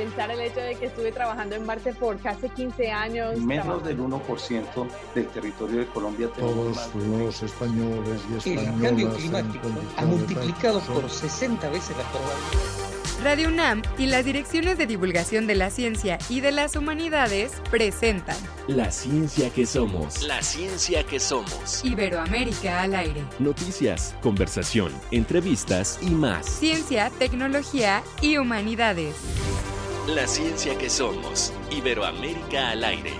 pensar el hecho de que estuve trabajando en Marte por casi 15 años. Menos del 1% del territorio de Colombia Todos los españoles y españolas. El cambio climático ha multiplicado por 60 veces la probabilidad. Radio UNAM y las direcciones de divulgación de la ciencia y de las humanidades presentan La ciencia que somos. La ciencia que somos. Iberoamérica al aire. Noticias, conversación, entrevistas y más. Ciencia, tecnología y humanidades. La ciencia que somos. Iberoamérica al aire.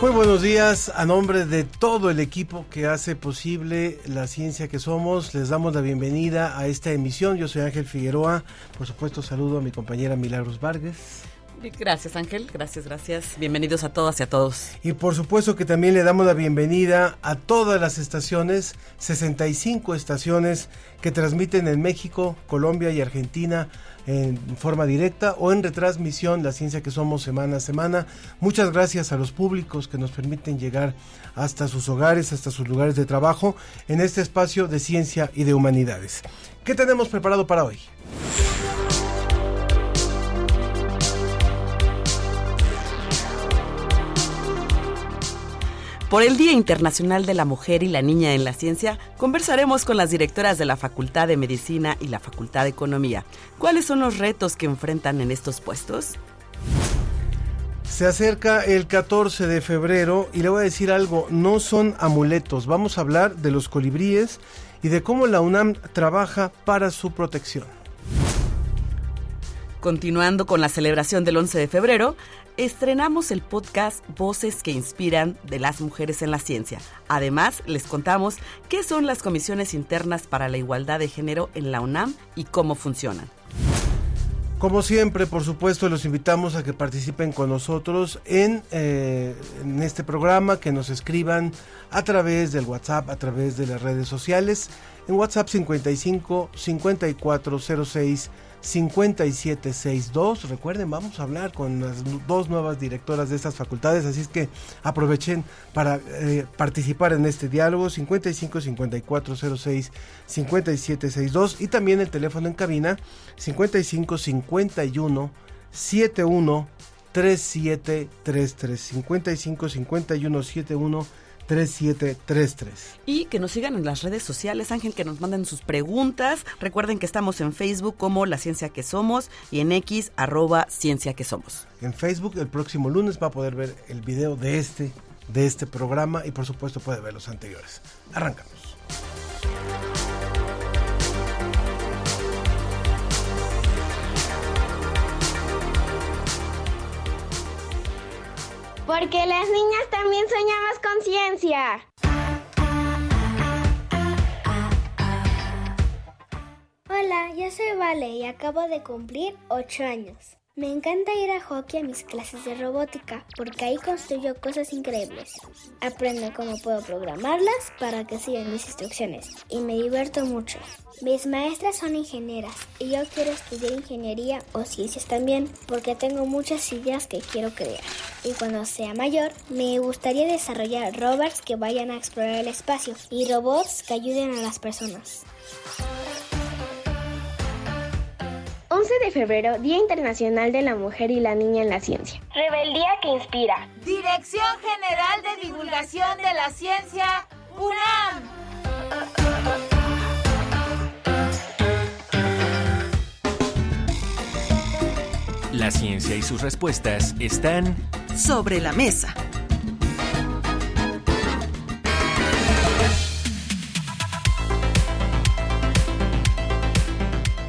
Muy buenos días, a nombre de todo el equipo que hace posible la ciencia que somos, les damos la bienvenida a esta emisión. Yo soy Ángel Figueroa, por supuesto saludo a mi compañera Milagros Vargas. Gracias Ángel, gracias, gracias. Bienvenidos a todas y a todos. Y por supuesto que también le damos la bienvenida a todas las estaciones, 65 estaciones que transmiten en México, Colombia y Argentina en forma directa o en retransmisión La Ciencia que Somos semana a semana. Muchas gracias a los públicos que nos permiten llegar hasta sus hogares, hasta sus lugares de trabajo en este espacio de ciencia y de humanidades. ¿Qué tenemos preparado para hoy? Por el Día Internacional de la Mujer y la Niña en la Ciencia, conversaremos con las directoras de la Facultad de Medicina y la Facultad de Economía. ¿Cuáles son los retos que enfrentan en estos puestos? Se acerca el 14 de febrero y le voy a decir algo, no son amuletos, vamos a hablar de los colibríes y de cómo la UNAM trabaja para su protección. Continuando con la celebración del 11 de febrero, estrenamos el podcast Voces que Inspiran de las Mujeres en la Ciencia. Además, les contamos qué son las comisiones internas para la igualdad de género en la UNAM y cómo funcionan. Como siempre, por supuesto, los invitamos a que participen con nosotros en, eh, este programa, que nos escriban a través del WhatsApp, a través de las redes sociales, en WhatsApp 55 5406 5762. Recuerden, vamos a hablar con las dos nuevas directoras de estas facultades, así es que aprovechen para eh, participar en este diálogo 55 5406 5762 y también el teléfono en cabina 55 51 71 3733 55 51 71 3733. Y que nos sigan en las redes sociales, Ángel, que nos manden sus preguntas. Recuerden que estamos en Facebook como La Ciencia que Somos y en X arroba Ciencia que Somos. En Facebook el próximo lunes va a poder ver el video de este, de este programa y por supuesto puede ver los anteriores. Arrancamos. Porque las niñas también soñamos con ciencia. Hola, yo soy Vale y acabo de cumplir 8 años. Me encanta ir a hockey a mis clases de robótica porque ahí construyo cosas increíbles. Aprendo cómo puedo programarlas para que sigan mis instrucciones y me divierto mucho. Mis maestras son ingenieras y yo quiero estudiar ingeniería o ciencias también porque tengo muchas ideas que quiero crear. Y cuando sea mayor, me gustaría desarrollar rovers que vayan a explorar el espacio y robots que ayuden a las personas. 11 de febrero, Día Internacional de la Mujer y la Niña en la Ciencia. Rebeldía que inspira. Dirección General de Divulgación de la Ciencia, UNAM. La ciencia y sus respuestas están sobre la mesa.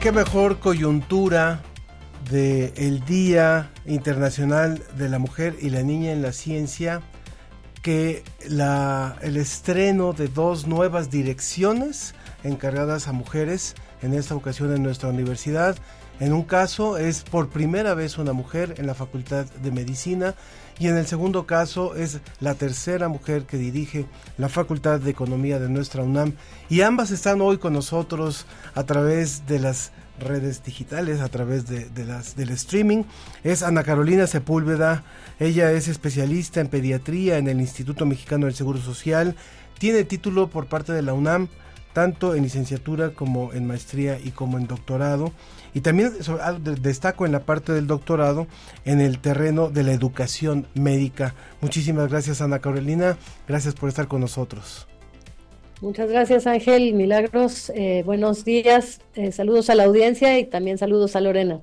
Qué mejor coyuntura del el Día Internacional de la Mujer y la Niña en la Ciencia que el estreno de dos nuevas direcciones encargadas a mujeres, en esta ocasión en nuestra universidad. En un caso es por primera vez una mujer en la Facultad de Medicina y en el segundo caso es la tercera mujer que dirige la Facultad de Economía de nuestra UNAM y ambas están hoy con nosotros a través de las redes digitales, a través de, las, del streaming. Es Ana Carolina Sepúlveda. Ella es especialista en pediatría en el Instituto Mexicano del Seguro Social. Tiene título por parte de la UNAM, tanto en licenciatura como en maestría y como en doctorado. Y también destaco en la parte del doctorado en el terreno de la educación médica. Muchísimas gracias Ana Carolina, gracias por estar con nosotros. Muchas gracias Ángel, Milagros, eh, buenos días, eh, saludos a la audiencia y también saludos a Lorena.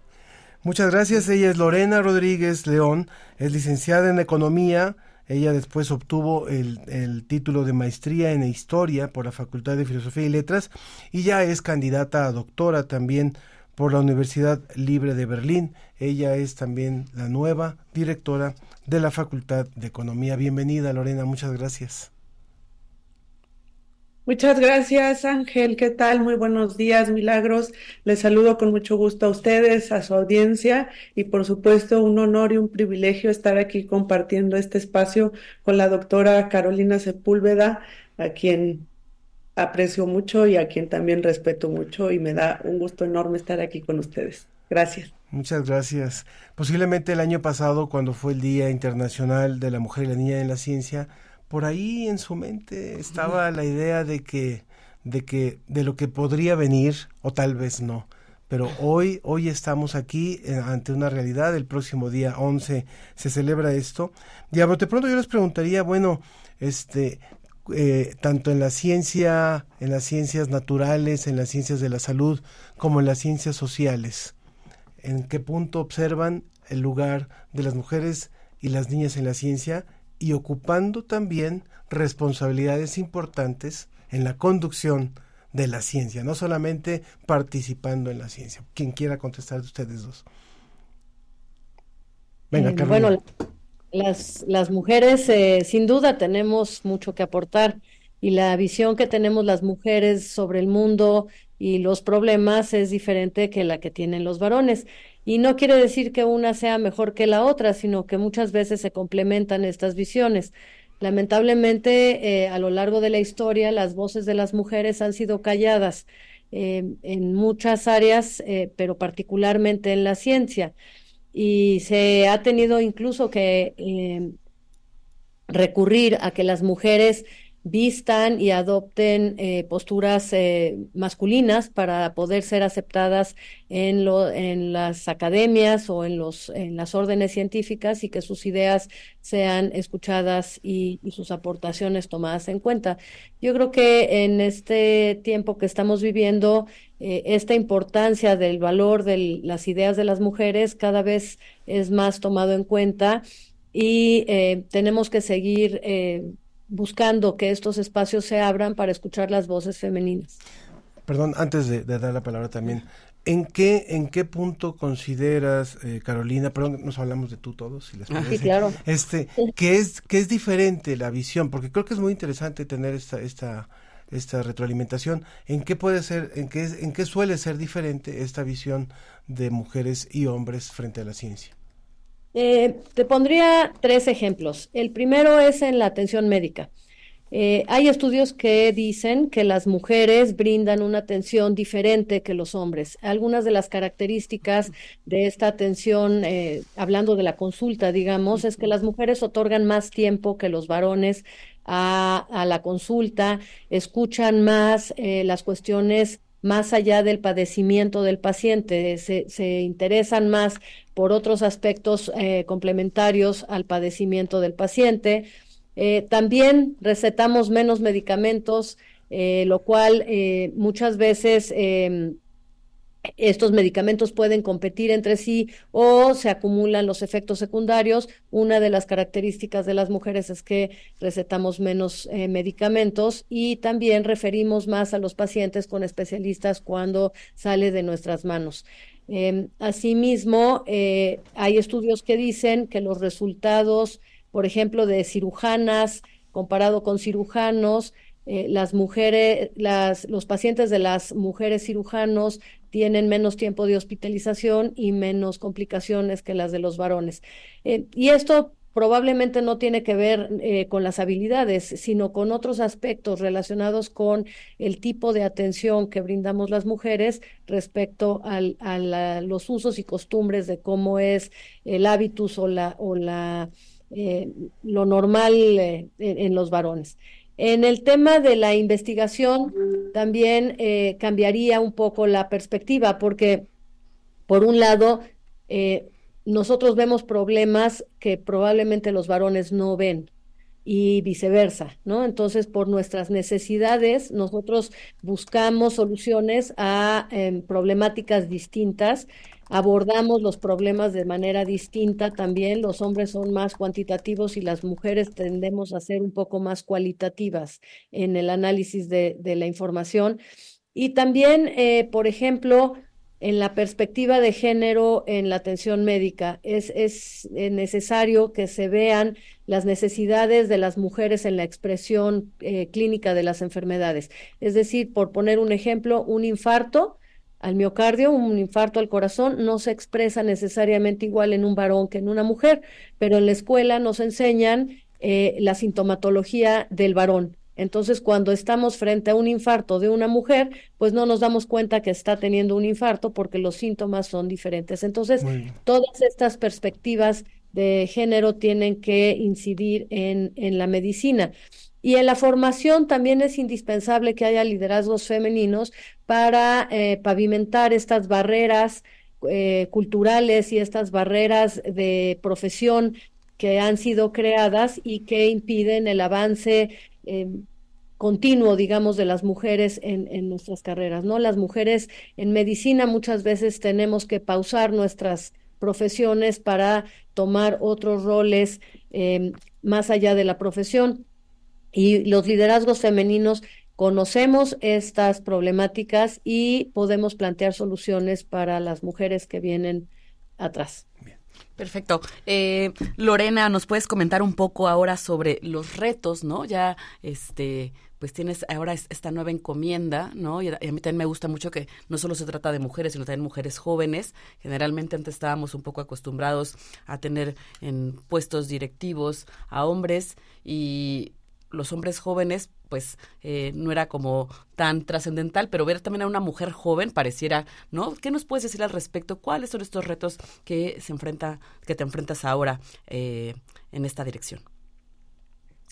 Muchas gracias, ella es Lorena Rodríguez León, es licenciada en Economía, ella después obtuvo el, el, título de maestría en Historia por la Facultad de Filosofía y Letras y ya es candidata a doctora también por la Universidad Libre de Berlín. Ella es también la nueva directora de la Facultad de Economía. Bienvenida, Lorena, muchas gracias. Muchas gracias, Ángel. ¿Qué tal? Muy buenos días, Milagros. Les saludo con mucho gusto a ustedes, a su audiencia y por supuesto un honor y un privilegio estar aquí compartiendo este espacio con la doctora Carolina Sepúlveda, a quien aprecio mucho y a quien también respeto mucho y me da un gusto enorme estar aquí con ustedes. Gracias. Muchas gracias. Posiblemente el año pasado, cuando fue el Día Internacional de la Mujer y la Niña en la Ciencia, por ahí en su mente estaba la idea de que, de que, de lo que podría venir, o tal vez no. Pero hoy, hoy estamos aquí eh, ante una realidad. El próximo día 11 se celebra esto. Y de pronto yo les preguntaría, bueno, este, eh, tanto en la ciencia, en las ciencias naturales, en las ciencias de la salud, como en las ciencias sociales. ¿En qué punto observan el lugar de las mujeres y las niñas en la ciencia y ocupando también responsabilidades importantes en la conducción de la ciencia, no solamente participando en la ciencia? Quien quiera contestar de ustedes dos. Venga, eh, Bueno, las, las mujeres eh, sin duda tenemos mucho que aportar y la visión que tenemos las mujeres sobre el mundo y los problemas es diferente que la que tienen los varones. Y no quiere decir que una sea mejor que la otra, sino que muchas veces se complementan estas visiones. Lamentablemente, eh, a lo largo de la historia, las voces de las mujeres han sido calladas eh, en muchas áreas, pero particularmente en la ciencia y se ha tenido incluso que eh, recurrir a que las mujeres vistan y adopten eh, posturas eh, masculinas para poder ser aceptadas en, en las academias o en, los, en las órdenes científicas y que sus ideas sean escuchadas y, y, sus aportaciones tomadas en cuenta. Yo creo que en este tiempo que estamos viviendo, eh, esta importancia del valor de las ideas de las mujeres cada vez es más tomado en cuenta y tenemos que seguir buscando que estos espacios se abran para escuchar las voces femeninas. Perdón, antes de, dar la palabra también, ¿en qué, en qué punto consideras, eh, Carolina, perdón, nos hablamos de tú todos, si les ah, Sí, claro. Este, que es, que es diferente la visión, porque creo que es muy interesante tener esta, esta, esta retroalimentación. ¿En qué puede ser, en qué, en qué suele ser diferente esta visión de mujeres y hombres frente a la ciencia? Eh, te pondría tres ejemplos. El primero es en la atención médica. Eh, hay estudios que dicen que las mujeres brindan una atención diferente que los hombres. Algunas de las características de esta atención, eh, hablando de la consulta, digamos, es que las mujeres otorgan más tiempo que los varones a, a la consulta, escuchan más las cuestiones más allá del padecimiento del paciente, se, interesan más por otros aspectos eh, complementarios al padecimiento del paciente. Eh, también recetamos menos medicamentos, eh, lo cual muchas veces em, estos medicamentos pueden competir entre sí o se acumulan los efectos secundarios. Una de las características de las mujeres es que recetamos menos eh, medicamentos y también referimos más a los pacientes con especialistas cuando sale de nuestras manos. Em, asimismo, eh, hay estudios que dicen que los resultados, por ejemplo, de cirujanas comparado con cirujanos, eh, las mujeres, los pacientes de las mujeres cirujanos tienen menos tiempo de hospitalización y menos complicaciones que las de los varones. Eh, y esto probablemente no tiene que ver eh, con las habilidades, sino con otros aspectos relacionados con el tipo de atención que brindamos las mujeres respecto al, a los usos y costumbres de cómo es el hábitus o la, o la eh, lo normal en, los varones. En el tema de la investigación también cambiaría un poco la perspectiva porque, por un lado, nosotros vemos problemas que probablemente los varones no ven y viceversa, ¿no? Entonces, por nuestras necesidades, nosotros buscamos soluciones a em, problemáticas distintas, abordamos los problemas de manera distinta también, los hombres son más cuantitativos y las mujeres tendemos a ser un poco más cualitativas en el análisis de, la información. Y también, eh, por ejemplo, en la perspectiva de género en la atención médica. Es, eh, necesario que se vean las necesidades de las mujeres en la expresión eh, clínica de las enfermedades. Es decir, por poner un ejemplo, un infarto al miocardio, un infarto al corazón, no se expresa necesariamente igual en un varón que en una mujer, pero en la escuela nos enseñan eh, la sintomatología del varón entonces, cuando estamos frente a un infarto de una mujer, pues no nos damos cuenta que está teniendo un infarto porque los síntomas son diferentes. Entonces, todas estas perspectivas de género tienen que incidir en, en la medicina. Y en la formación también es indispensable que haya liderazgos femeninos para eh, pavimentar estas barreras eh, culturales y estas barreras de profesión que han sido creadas y que impiden el avance eh, continuo, digamos, de las mujeres en, nuestras carreras, ¿no? Las mujeres en medicina muchas veces tenemos que pausar nuestras profesiones para tomar otros roles más allá de la profesión. Y los liderazgos femeninos conocemos estas problemáticas y podemos plantear soluciones para las mujeres que vienen atrás. Perfecto. Eh, Lorena, ¿nos puedes comentar un poco ahora sobre los retos, no? Ya, este, pues tienes ahora esta nueva encomienda, ¿no? Y a, mí también me gusta mucho que no solo se trata de mujeres, sino también mujeres jóvenes. Generalmente antes estábamos un poco acostumbrados a tener en puestos directivos a hombres y los hombres jóvenes, pues eh, no era como tan trascendental, pero ver también a una mujer joven pareciera, ¿no? ¿Qué nos puedes decir al respecto? ¿Cuáles son estos retos que se enfrenta, que te enfrentas ahora eh, en esta dirección?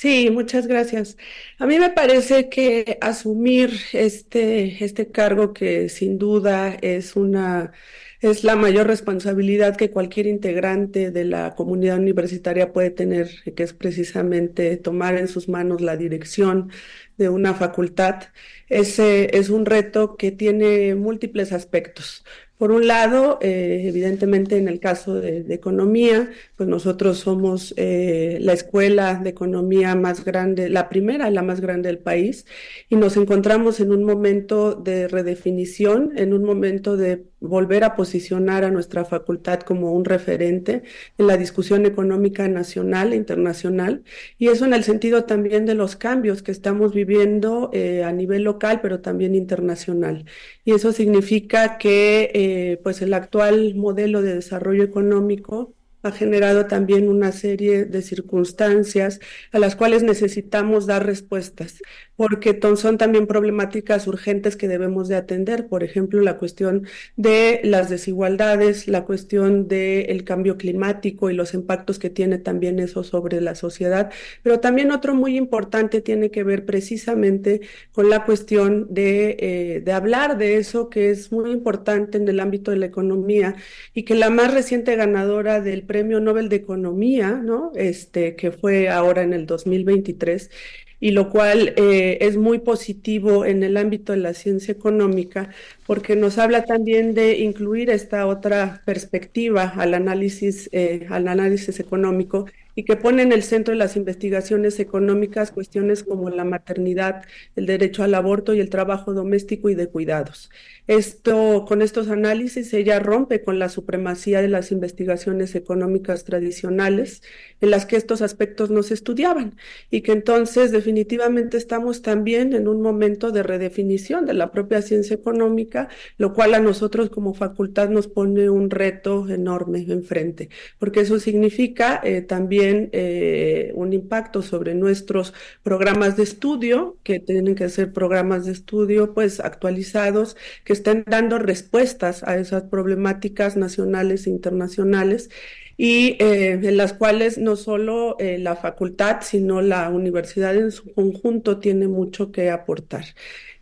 Sí, muchas gracias. A mí me parece que asumir este, este cargo que sin duda es una es la mayor responsabilidad que cualquier integrante de la comunidad universitaria puede tener, que es precisamente tomar en sus manos la dirección de una facultad. Ese es un reto que tiene múltiples aspectos. Por un lado, eh, evidentemente en el caso de, economía, pues nosotros somos eh, la escuela de economía más grande, la primera la más grande del país, y nos encontramos en un momento de redefinición, en un momento de volver a posicionar a nuestra facultad como un referente en la discusión económica nacional e internacional, y eso en el sentido también de los cambios que estamos viviendo eh, a nivel local, pero también internacional. Y eso significa que eh, pues el actual modelo de desarrollo económico ha generado también una serie de circunstancias a las cuales necesitamos dar respuestas, porque son también problemáticas urgentes que debemos de atender, por ejemplo, la cuestión de las desigualdades, la cuestión del cambio climático y los impactos que tiene también eso sobre la sociedad, pero también otro muy importante tiene que ver precisamente con la cuestión de, eh, de hablar de eso que es muy importante en el ámbito de la economía y que la más reciente ganadora del Premio Nobel de Economía, ¿no? Este, que fue ahora en el 2023, y lo cual eh, es muy positivo en el ámbito de la ciencia económica, porque nos habla también de incluir esta otra perspectiva al análisis, eh, al análisis económico y que pone en el centro de las investigaciones económicas cuestiones como la maternidad, el derecho al aborto y el trabajo doméstico y de cuidados. Esto, con estos análisis, ella rompe con la supremacía de las investigaciones económicas tradicionales, en las que estos aspectos no se estudiaban, y que entonces definitivamente estamos también en un momento de redefinición de la propia ciencia económica, lo cual a nosotros como facultad nos pone un reto enorme enfrente, porque eso significa eh, también eh, un impacto sobre nuestros programas de estudio, que tienen que ser programas de estudio pues actualizados, que estén dando respuestas a esas problemáticas nacionales e internacionales y eh, en las cuales no solo eh, la facultad, sino la universidad en su conjunto tiene mucho que aportar.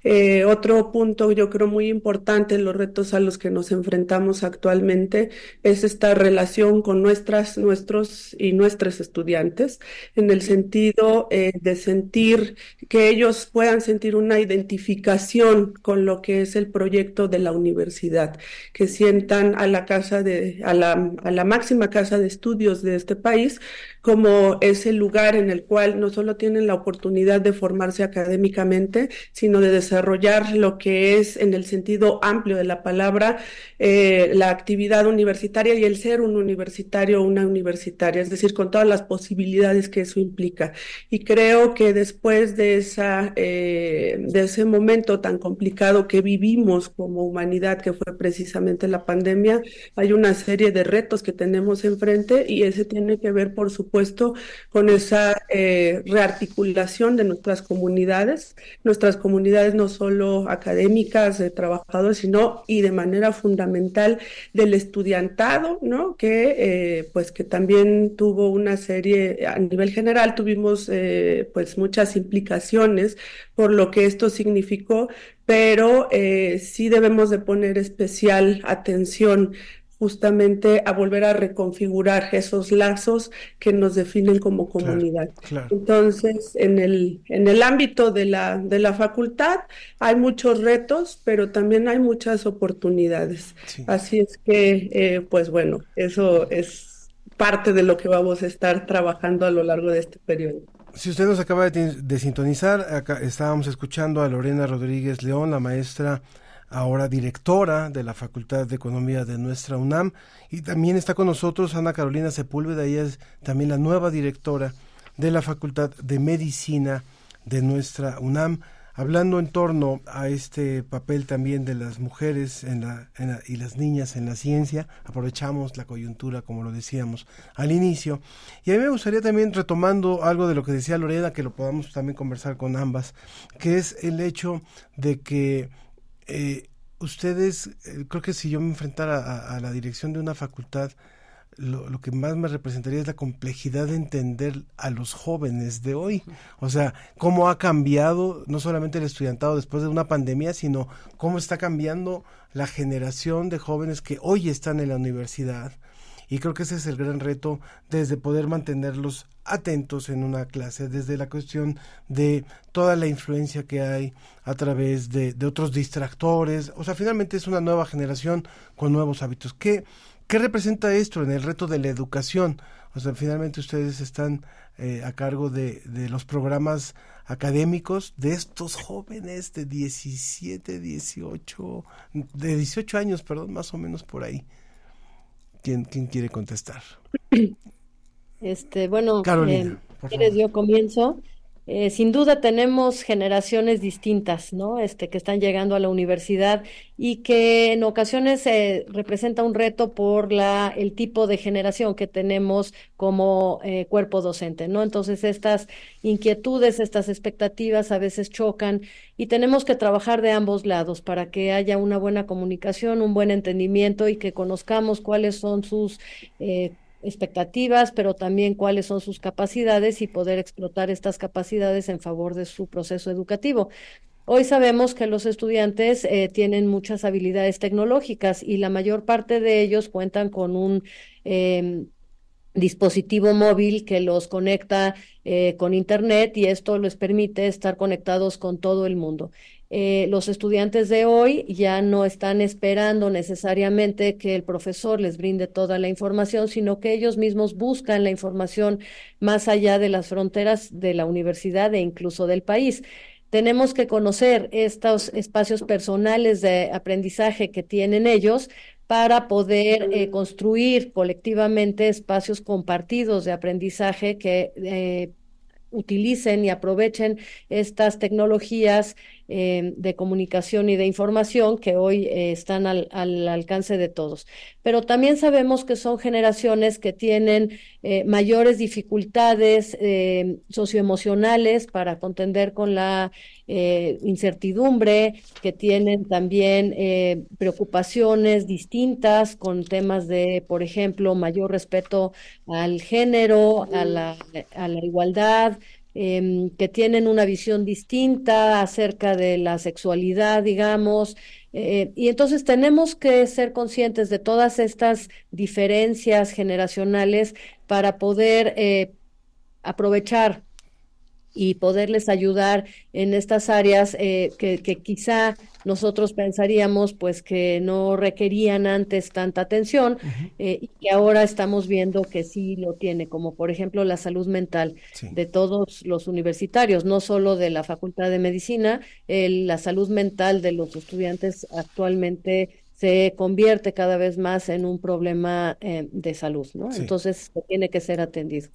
Eh, otro punto yo creo muy importante, los retos a los que nos enfrentamos actualmente, es esta relación con nuestras, nuestros y nuestros estudiantes, en el sentido eh, de sentir que ellos puedan sentir una identificación con lo que es el proyecto de la universidad, que sientan a la casa de, a la, a la máxima casa de estudios de este país como ese lugar en el cual no solo tienen la oportunidad de formarse académicamente, sino de desarrollar lo que es en el sentido amplio de la palabra eh, la actividad universitaria y el ser un universitario o una universitaria, es decir, con todas las posibilidades que eso implica. Y creo que después de, esa, eh, de ese momento tan complicado que vivimos como humanidad, que fue precisamente la pandemia, hay una serie de retos que tenemos enfrente y ese tiene que ver, por supuesto, con esa eh, rearticulación de nuestras comunidades, nuestras comunidades no solo académicas, de trabajadores, sino y de manera fundamental del estudiantado, ¿no? Que eh, pues que también tuvo una serie, a nivel general tuvimos eh, pues muchas implicaciones por lo que esto significó, pero sí debemos de poner especial atención justamente a volver a reconfigurar esos lazos que nos definen como comunidad. Entonces, en el, en el ámbito de la, de la facultad hay muchos retos, pero también hay muchas oportunidades. Así es que, eh, pues bueno, eso es parte de lo que vamos a estar trabajando a lo largo de este periodo. Si usted nos acaba de, de sintonizar, acá estábamos escuchando a Lorena Rodríguez León, la maestra ahora directora de la Facultad de Economía de nuestra UNAM. Y también está con nosotros Ana Carolina Sepúlveda, ella es también la nueva directora de la Facultad de Medicina de nuestra UNAM, hablando en torno a este papel también de las mujeres y las niñas en la ciencia. Aprovechamos la coyuntura, como lo decíamos al inicio. Y a mí me gustaría también, retomando algo de lo que decía Lorena, que lo podamos también conversar con ambas, que es el hecho de que eh, ustedes, eh, creo que si yo me enfrentara a, la dirección de una facultad, lo, que más me representaría es la complejidad de entender a los jóvenes de hoy. O sea, cómo ha cambiado no solamente el estudiantado después de una pandemia, sino cómo está cambiando la generación de jóvenes que hoy están en la universidad. Y creo que ese es el gran reto desde poder mantenerlos atentos en una clase, desde la cuestión de toda la influencia que hay a través de, otros distractores. O sea, finalmente es una nueva generación con nuevos hábitos. ¿Qué, qué representa esto en el reto de la educación? O sea, finalmente ustedes están eh, a cargo de, de los programas académicos de estos jóvenes de 17, 18, de 18 años, perdón, más o menos por ahí. ¿Quién, quién quiere contestar? Este, bueno, eh, yo comienzo. Eh, sin duda tenemos generaciones distintas, ¿no? Este, que están llegando a la universidad y que en ocasiones eh, representa un reto por la, el tipo de generación que tenemos como eh, cuerpo docente, ¿no? Entonces estas inquietudes, estas expectativas a veces chocan y tenemos que trabajar de ambos lados para que haya una buena comunicación, un buen entendimiento y que conozcamos cuáles son sus expectativas, pero también cuáles son sus capacidades y poder explotar estas capacidades en favor de su proceso educativo. Hoy sabemos que los estudiantes eh, tienen muchas habilidades tecnológicas y la mayor parte de ellos cuentan con un em, dispositivo móvil que los conecta eh, con Internet y esto les permite estar conectados con todo el mundo. Eh, los estudiantes de hoy ya no están esperando necesariamente que el profesor les brinde toda la información, sino que ellos mismos buscan la información más allá de las fronteras de la universidad e incluso del país. Tenemos que conocer estos espacios personales de aprendizaje que tienen ellos para poder eh, construir colectivamente espacios compartidos de aprendizaje que eh, utilicen y aprovechen estas tecnologías eh, de comunicación y de información que hoy eh, están al, alcance de todos. Pero también sabemos que son generaciones que tienen eh, mayores dificultades socioemocionales para contender con la incertidumbre, que tienen también preocupaciones distintas con temas de, por ejemplo, mayor respeto al género, a la, a la igualdad, Em, que tienen una visión distinta acerca de la sexualidad, digamos. Eh, y entonces tenemos que ser conscientes de todas estas diferencias generacionales para poder eh, aprovechar y poderles ayudar en estas áreas eh, que, quizá nosotros pensaríamos pues que no requerían antes tanta atención eh, y que ahora estamos viendo que sí lo tiene, como por ejemplo la salud mental de todos los universitarios, no solo de la Facultad de Medicina, la salud mental de los estudiantes actualmente se convierte cada vez más en un problema eh, de salud, ¿no? Entonces tiene que ser atendido.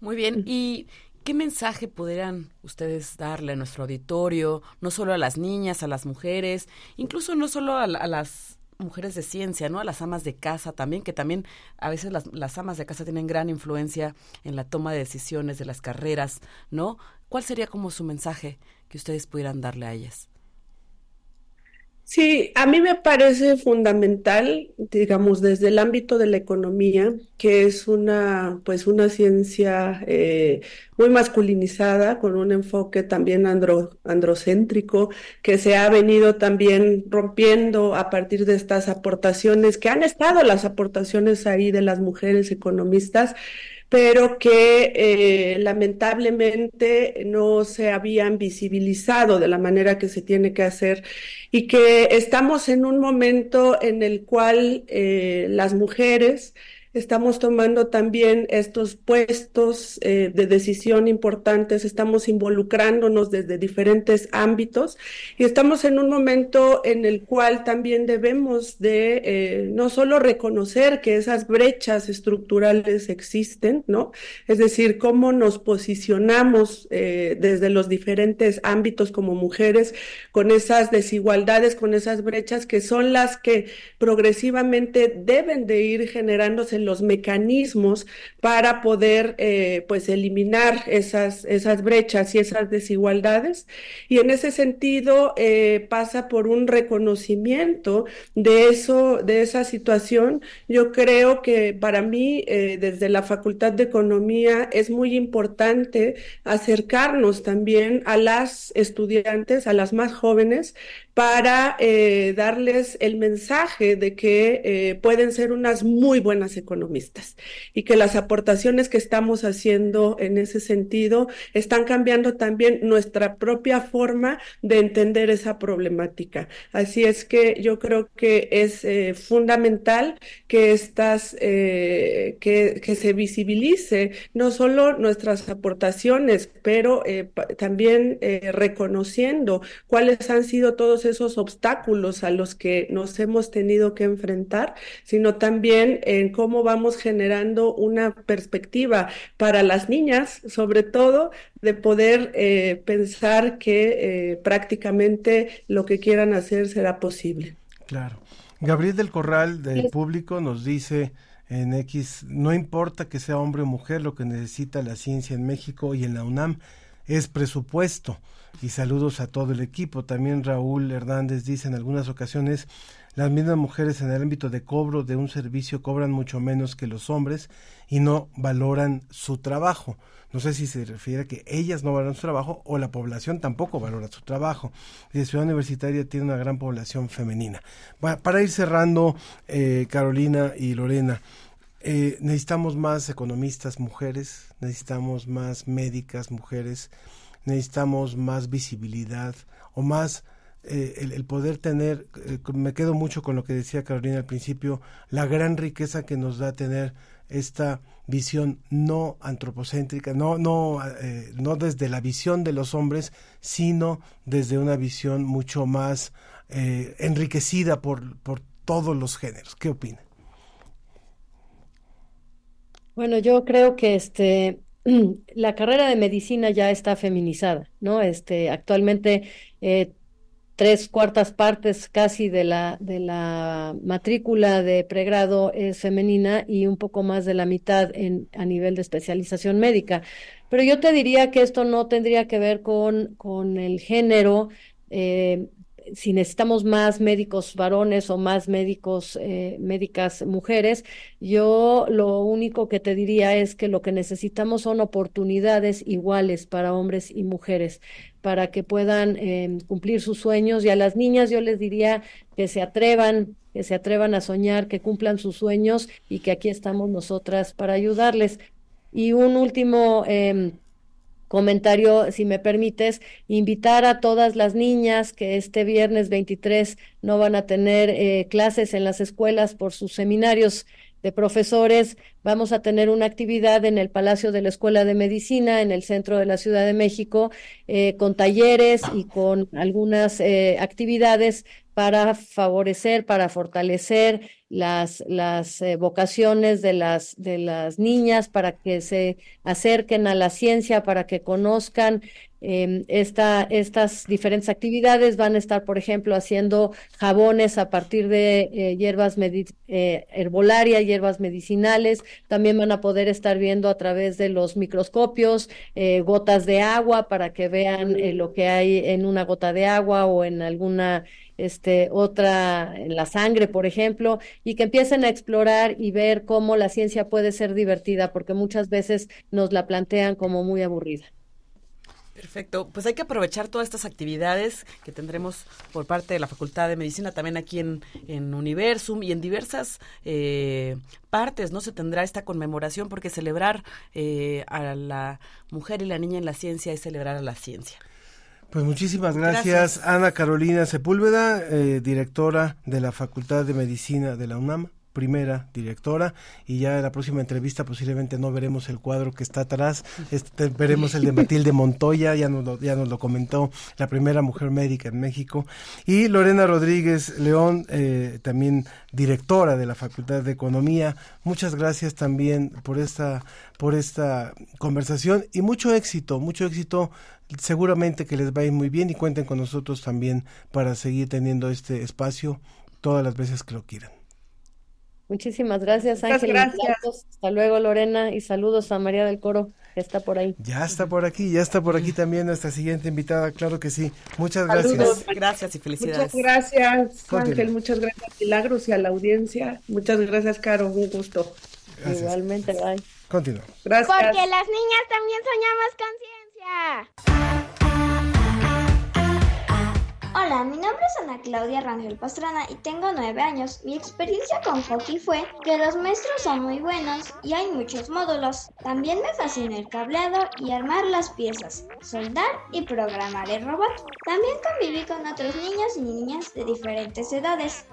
Muy bien, y ¿Qué mensaje podrían ustedes darle a nuestro auditorio, no solo a las niñas, a las mujeres, incluso no solo a, las mujeres de ciencia, ¿no? A las amas de casa también, que también a veces las, las, amas de casa tienen gran influencia en la toma de decisiones de las carreras, ¿no? ¿Cuál sería como su mensaje que ustedes pudieran darle a ellas? Sí, a mí me parece fundamental, digamos, desde el ámbito de la economía, que es una, pues, una ciencia eh, muy masculinizada, con un enfoque también androcéntrico, que se ha venido también rompiendo a partir de estas aportaciones, que han estado las aportaciones ahí de las mujeres economistas, pero que eh, lamentablemente no se habían visibilizado de la manera que se tiene que hacer y que estamos en un momento en el cual eh, las mujeres estamos tomando también estos puestos eh, de decisión importantes, estamos involucrándonos desde diferentes ámbitos y estamos en un momento en el cual también debemos de eh, no solo reconocer que esas brechas estructurales existen, ¿no? Es decir, cómo nos posicionamos eh, desde los diferentes ámbitos como mujeres con esas desigualdades, con esas brechas que son las que progresivamente deben de ir generándose los mecanismos para poder eh, pues eliminar esas, esas brechas y esas desigualdades. Y en ese sentido eh, pasa por un reconocimiento de eso, de esa situación. Yo creo que para mí, eh, desde la Facultad de Economía, es muy importante acercarnos también a las estudiantes, a las más jóvenes, para eh, darles el mensaje de que eh, pueden ser unas muy buenas economistas y que las aportaciones que estamos haciendo en ese sentido están cambiando también nuestra propia forma de entender esa problemática. Así es que yo creo que es eh, fundamental que estas, que, que, se visibilice no solo nuestras aportaciones, pero también reconociendo cuáles han sido todos esos obstáculos a los que nos hemos tenido que enfrentar, sino también en cómo vamos generando una perspectiva para las niñas, sobre todo, de poder eh, pensar que eh, prácticamente lo que quieran hacer será posible. Claro. Gabriel del Corral del público nos dice en X, no importa que sea hombre o mujer, lo que necesita la ciencia en México y en la UNAM es presupuesto y saludos a todo el equipo. También Raúl Hernández dice en algunas ocasiones las mismas mujeres en el ámbito de cobro de un servicio cobran mucho menos que los hombres y no valoran su trabajo. No sé si se refiere a que ellas no valoran su trabajo o la población tampoco valora su trabajo. La ciudad universitaria tiene una gran población femenina. Para ir cerrando, eh, Carolina y Lorena, eh, necesitamos más economistas mujeres, necesitamos más médicas mujeres, necesitamos más visibilidad o más eh, el, poder tener, eh, me quedo mucho con lo que decía Carolina al principio, la gran riqueza que nos da tener esta visión no antropocéntrica, no, no, eh, no desde la visión de los hombres, sino desde una visión mucho más enriquecida por, por todos los géneros. ¿Qué opina? Bueno, yo creo que este la carrera de medicina ya está feminizada, ¿no? Este, actualmente eh, tres cuartas partes casi de la, de la matrícula de pregrado es femenina y un poco más de la mitad en, a nivel de especialización médica. Pero yo te diría que esto no tendría que ver con, con el género. Eh, si necesitamos más médicos varones o más médicos, eh, médicas mujeres, yo lo único que te diría es que lo que necesitamos son oportunidades iguales para hombres y mujeres para que puedan em, cumplir sus sueños y a las niñas yo les diría que se atrevan, que se atrevan a soñar, que cumplan sus sueños y que aquí estamos nosotras para ayudarles. Y un último eh, comentario, si me permites, invitar a todas las niñas que este viernes 23 no van a tener eh, clases en las escuelas por sus seminarios de profesores. Vamos a tener una actividad en el Palacio de la Escuela de Medicina, en el centro de la Ciudad de México, eh, con talleres y con algunas eh, actividades para favorecer, para fortalecer las, las eh, vocaciones de las, de las niñas, para que se acerquen a la ciencia, para que conozcan eh, esta, estas diferentes actividades. Van a estar, por ejemplo, haciendo jabones a partir de eh, hierbas eh, herbolaria, hierbas medicinales. También van a poder estar viendo a través de los microscopios eh, gotas de agua para que vean lo que hay en una gota de agua o en alguna este, otra en la sangre, por ejemplo, y que empiecen a explorar y ver cómo la ciencia puede ser divertida, porque muchas veces nos la plantean como muy aburrida. Perfecto, pues hay que aprovechar todas estas actividades que tendremos por parte de la Facultad de Medicina, también aquí en, en Universum y en diversas eh, partes, ¿no? Se tendrá esta conmemoración porque celebrar eh, a la mujer y la niña en la ciencia es celebrar a la ciencia. Pues muchísimas gracias, Ana Carolina Sepúlveda, eh, directora de la Facultad de Medicina de la UNAM primera directora y ya en la próxima entrevista posiblemente no veremos el cuadro que está atrás, este, veremos el de Matilde Montoya, ya nos, lo, ya nos lo comentó, la primera mujer médica en México, y Lorena Rodríguez León, eh, también directora de la Facultad de Economía. Muchas gracias también por esta, por esta conversación y mucho éxito, mucho éxito seguramente que les va a ir muy bien y cuenten con nosotros también para seguir teniendo este espacio todas las veces que lo quieran. Muchísimas gracias, Ángel. Gracias. Hasta luego, Lorena, y saludos a María del Coro, que está por ahí. Ya está por aquí, ya está por aquí también nuestra siguiente invitada, claro que sí. Muchas gracias. Saludos. Gracias y felicidades. Muchas gracias, Ángel, muchas gracias, Milagros, y a la audiencia. Muchas gracias, Caro, un gusto. Gracias. Igualmente, bye. Continúa. Gracias. Porque las niñas también soñamos conciencia. Hola, mi nombre es Ana Claudia Rangel Pastrana y tengo nueve años. Mi experiencia con hockey fue que los maestros son muy buenos y hay muchos módulos. También me fascina el cableado y armar las piezas, soldar y programar el robot. También conviví con otros niños y niñas de diferentes edades.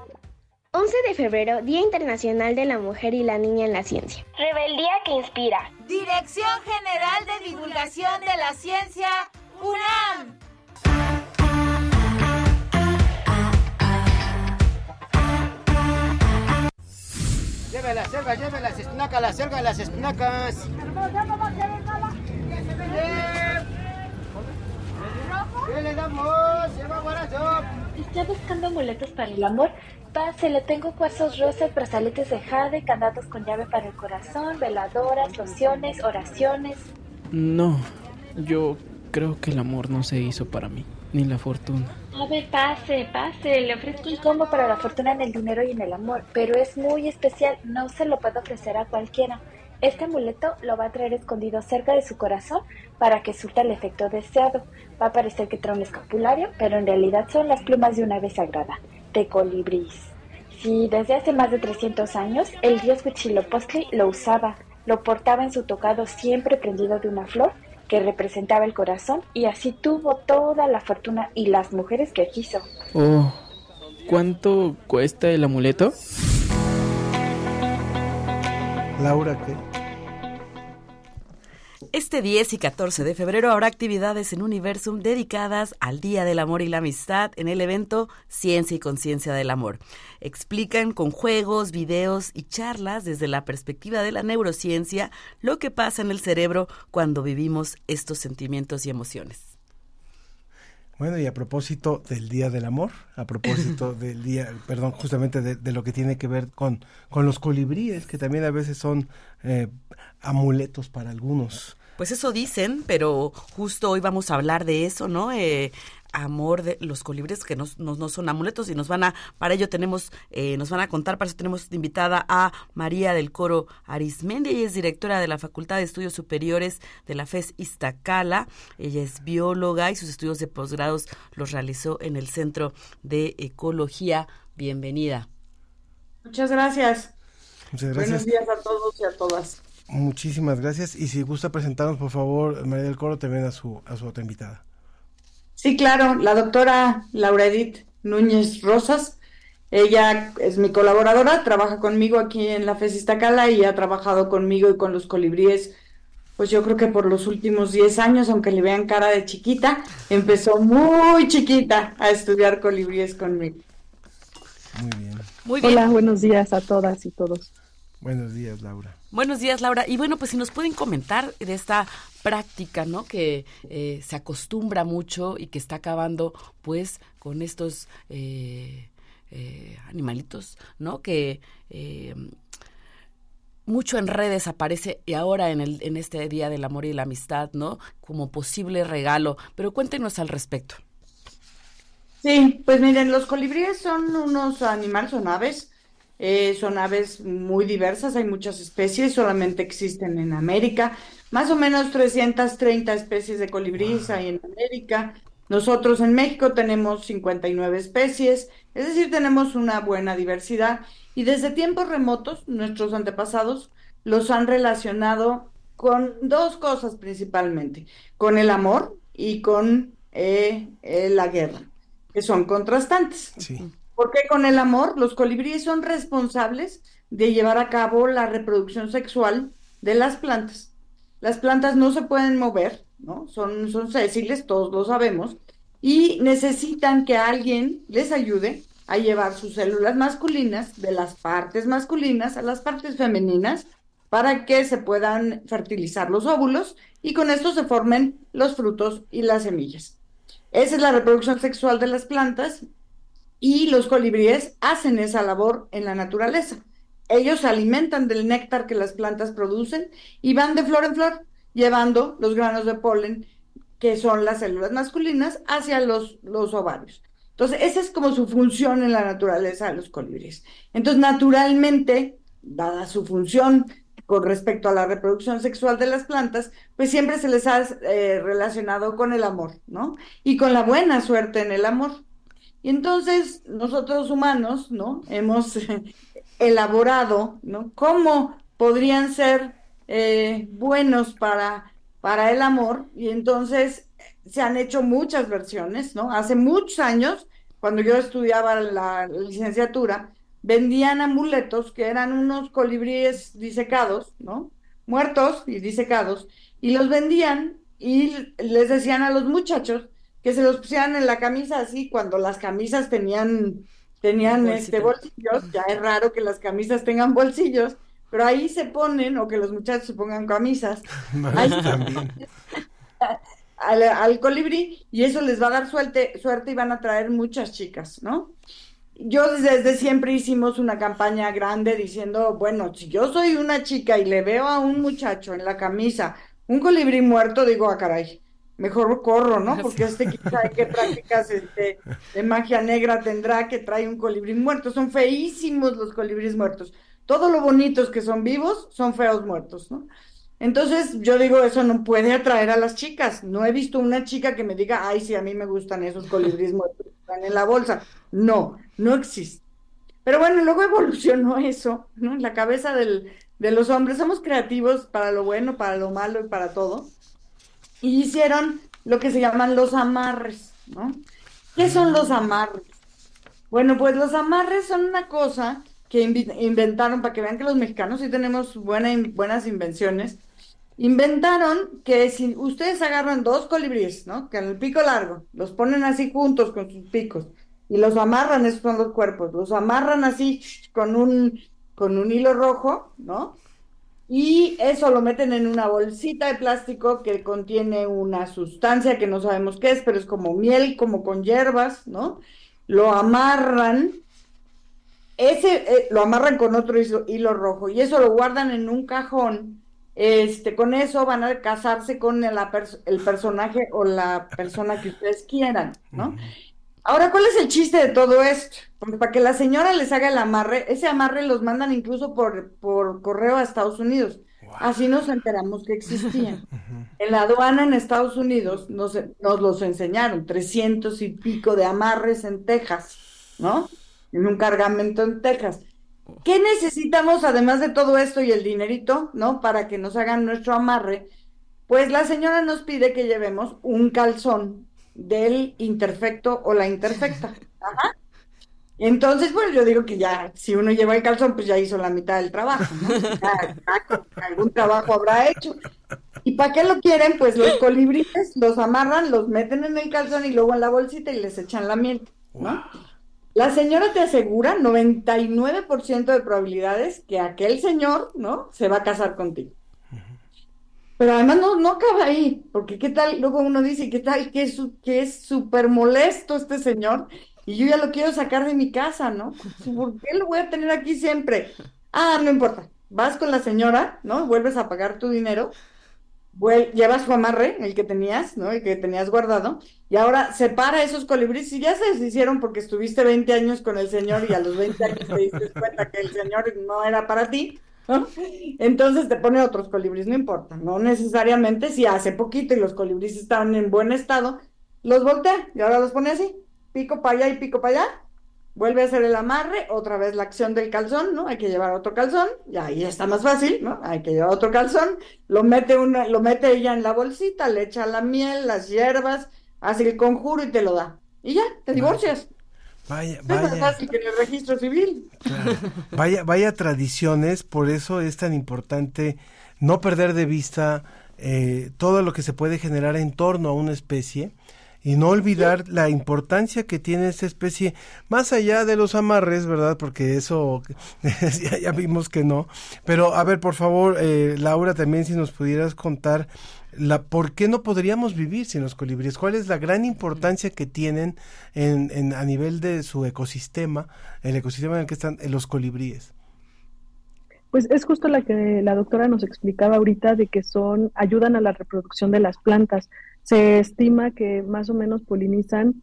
11 de febrero, Día Internacional de la Mujer y la Niña en la Ciencia. Rebeldía que inspira. Dirección General de Divulgación de la Ciencia, UNAM. Lleve la selva, lleve las espinacas, la selva, las espinacas. ¿Qué le damos? Lleva. ¿Está buscando amuletos para el amor? Pase, le tengo cuarzos rosas, brazaletes de jade, candados con llave para el corazón, veladoras, lociones, oraciones. No, yo creo que el amor no se hizo para mí, ni la fortuna. A ver, pase, pase, le ofrezco un combo para la fortuna en el dinero y en el amor, pero es muy especial, no se lo puedo ofrecer a cualquiera. Este amuleto lo va a traer escondido cerca de su corazón para que surta el efecto deseado. Va a parecer que trae un escapulario, pero en realidad son las plumas de una ave sagrada, de colibrís. Sí, desde hace más de 300 años, el dios Huitzilopochtli lo usaba, lo portaba en su tocado siempre prendido de una flor que representaba el corazón y así tuvo toda la fortuna y las mujeres que quiso. Oh, ¿cuánto cuesta el amuleto? Laura, ¿qué? Este 10 y 14 de febrero habrá actividades en Universum dedicadas al Día del Amor y la Amistad en el evento Ciencia y Conciencia del Amor. Explican con juegos, videos y charlas desde la perspectiva de la neurociencia lo que pasa en el cerebro cuando vivimos estos sentimientos y emociones. Bueno, y a propósito del Día del Amor, a propósito del día, perdón, justamente de, lo que tiene que ver con, con los colibríes, que también a veces son eh, amuletos para algunos. Pues eso dicen, pero justo hoy vamos a hablar de eso, ¿no? Eh, amor de los colibres que no, no, son amuletos y nos van a, para ello tenemos, eh, nos van a contar, para eso tenemos invitada a María del Coro Arismendi, ella es directora de la Facultad de Estudios Superiores de la FES Iztacala, ella es bióloga y sus estudios de posgrados los realizó en el Centro de Ecología. Bienvenida. Muchas gracias. Muchas gracias. Buenos días a todos y a todas. Muchísimas gracias. Y si gusta presentarnos, por favor, María del Coro, también a su, a su otra invitada. Sí, claro, la doctora Laura Edith Núñez Rosas. Ella es mi colaboradora, trabaja conmigo aquí en la FES Iztacala y ha trabajado conmigo y con los colibríes, pues yo creo que por los últimos 10 años, aunque le vean cara de chiquita, empezó muy chiquita a estudiar colibríes conmigo. Muy bien. Muy bien. Hola, buenos días a todas y todos. Buenos días, Laura. Buenos días, Laura. Y bueno, pues si nos pueden comentar de esta práctica, ¿no? Que eh, se acostumbra mucho y que está acabando, pues, con estos eh, eh, animalitos, ¿no? Que mucho en redes aparece y ahora en, el, en este Día del Amor y la Amistad, ¿no? Como posible regalo. Pero cuéntenos al respecto. Sí, pues miren, los colibríes son unos animales, son aves eh, son aves muy diversas, hay muchas especies, solamente existen en América. Más o menos 330 especies de colibríes hay en América. Nosotros en México tenemos 59 especies, es decir, tenemos una buena diversidad. Y desde tiempos remotos, nuestros antepasados los han relacionado con dos cosas principalmente, con el amor y con eh, eh, la guerra, que son contrastantes. Sí. Porque con el amor los colibríes son responsables de llevar a cabo la reproducción sexual de las plantas. Las plantas no se pueden mover, ¿no? Son, son sésiles, todos lo sabemos, y necesitan que alguien les ayude a llevar sus células masculinas de las partes masculinas a las partes femeninas para que se puedan fertilizar los óvulos y con esto se formen los frutos y las semillas. Esa es la reproducción sexual de las plantas y los colibríes hacen esa labor en la naturaleza. Ellos se alimentan del néctar que las plantas producen y van de flor en flor llevando los granos de polen, que son las células masculinas, hacia los, los ovarios. Entonces, esa es como su función en la naturaleza de los colibríes. Entonces, naturalmente, dada su función con respecto a la reproducción sexual de las plantas, pues siempre se les ha eh, relacionado con el amor, ¿no? Y con la buena suerte en el amor. Y entonces nosotros humanos, ¿no? Hemos elaborado, ¿no? ¿Cómo podrían ser eh, buenos para, para el amor? Y entonces se han hecho muchas versiones, ¿no? Hace muchos años, cuando yo estudiaba la licenciatura, vendían amuletos que eran unos colibríes disecados, ¿no? Muertos y disecados, y los vendían y les decían a los muchachos que se los pusieran en la camisa así, cuando las camisas tenían, tenían este bolsillos, ya es raro que las camisas tengan bolsillos, pero ahí se ponen, o que los muchachos se pongan camisas, ahí al, al, colibrí, y eso les va a dar suerte, suerte y van a traer muchas chicas, ¿no? Yo desde siempre hicimos una campaña grande diciendo, bueno, si yo soy una chica y le veo a un muchacho en la camisa un colibrí muerto, digo, ah, caray, mejor corro, ¿no? Porque este sabe qué prácticas este, de magia negra tendrá que trae un colibrí muerto. Son feísimos los colibríes muertos. Todo lo bonitos que son vivos son feos muertos, ¿no? Entonces yo digo, eso no puede atraer a las chicas. No he visto una chica que me diga, ay, sí, a mí me gustan esos colibríes muertos que están en la bolsa. No, no existe. Pero bueno, luego evolucionó eso, ¿no? En la cabeza del, de los hombres. Somos creativos para lo bueno, para lo malo y para todo y hicieron lo que se llaman los amarres, ¿no? ¿Qué son los amarres? Bueno, pues los amarres son una cosa que inventaron para que vean que los mexicanos sí tenemos buenas invenciones. inventaron que si ustedes agarran dos colibríes, ¿no? Que en el pico largo, los ponen así juntos con sus picos y los amarran, esos son los cuerpos, los amarran así con un, con un hilo rojo, ¿no? Y eso lo meten en una bolsita de plástico que contiene una sustancia que no sabemos qué es, pero es como miel, como con hierbas, ¿no? Lo amarran, ese eh, lo amarran con otro hilo rojo y eso lo guardan en un cajón este, con eso van a casarse con el personaje o la persona que ustedes quieran, ¿no? Ahora, ¿cuál es el chiste de todo esto? Porque para que la señora les haga el amarre, ese amarre los mandan incluso por, por correo a Estados Unidos. Así nos enteramos que existían. En la aduana en Estados Unidos nos, nos los enseñaron, 300 y pico de amarres en Texas, ¿no? En un cargamento en Texas. ¿Qué necesitamos además de todo esto y el dinerito, ¿no? Para que nos hagan nuestro amarre. Pues la señora nos pide que llevemos un calzón del imperfecto o la imperfecta. Ajá. Entonces, bueno, yo digo que ya, si uno lleva el calzón, pues ya hizo la mitad del trabajo, ¿no? algún trabajo habrá hecho. ¿Y para qué lo quieren? Pues los colibríes los amarran, los meten en el calzón y luego en la bolsita y les echan la miel, ¿no? La señora te asegura 99% de probabilidades que aquel señor, ¿no? Se va a casar contigo. Pero además no, no acaba ahí, porque qué tal, luego uno dice, qué tal, que es que es súper molesto este señor, y yo ya lo quiero sacar de mi casa, ¿no? ¿Por qué lo voy a tener aquí siempre? Ah, no importa, vas con la señora, ¿no? Vuelves a pagar tu dinero, llevas su amarre, el que tenías, ¿no? El que tenías guardado, y ahora separa esos colibríes y ya se deshicieron porque estuviste 20 años con el señor y a los 20 años te diste cuenta que el señor no era para ti, ¿no? Entonces te pone otros colibríes, no importa, no necesariamente si hace poquito y los colibríes estaban en buen estado, los voltea y ahora los pone así, pico para allá y pico para allá, vuelve a hacer el amarre, otra vez la acción del calzón, ¿no? Hay que llevar otro calzón, y ahí está más fácil, ¿no? Hay que llevar otro calzón, lo mete una, lo mete ella en la bolsita, le echa la miel, las hierbas, hace el conjuro y te lo da. Y ya, te divorcias. Vaya, vaya. Es más fácil que en el registro civil. Vaya, vaya tradiciones, por eso es tan importante no perder de vista eh, todo lo que se puede generar en torno a una especie y no olvidar la importancia que tiene esta especie, más allá de los amarres, ¿verdad? Porque eso ya, vimos que no. Pero a ver, por favor, eh, Laura, también si nos pudieras contar la por qué no podríamos vivir sin los colibríes, cuál es la gran importancia que tienen en, en a nivel de su ecosistema, el ecosistema en el que están eh, los colibríes. Pues es justo la que la doctora nos explicaba ahorita de que son ayudan a la reproducción de las plantas. Se estima que más o menos polinizan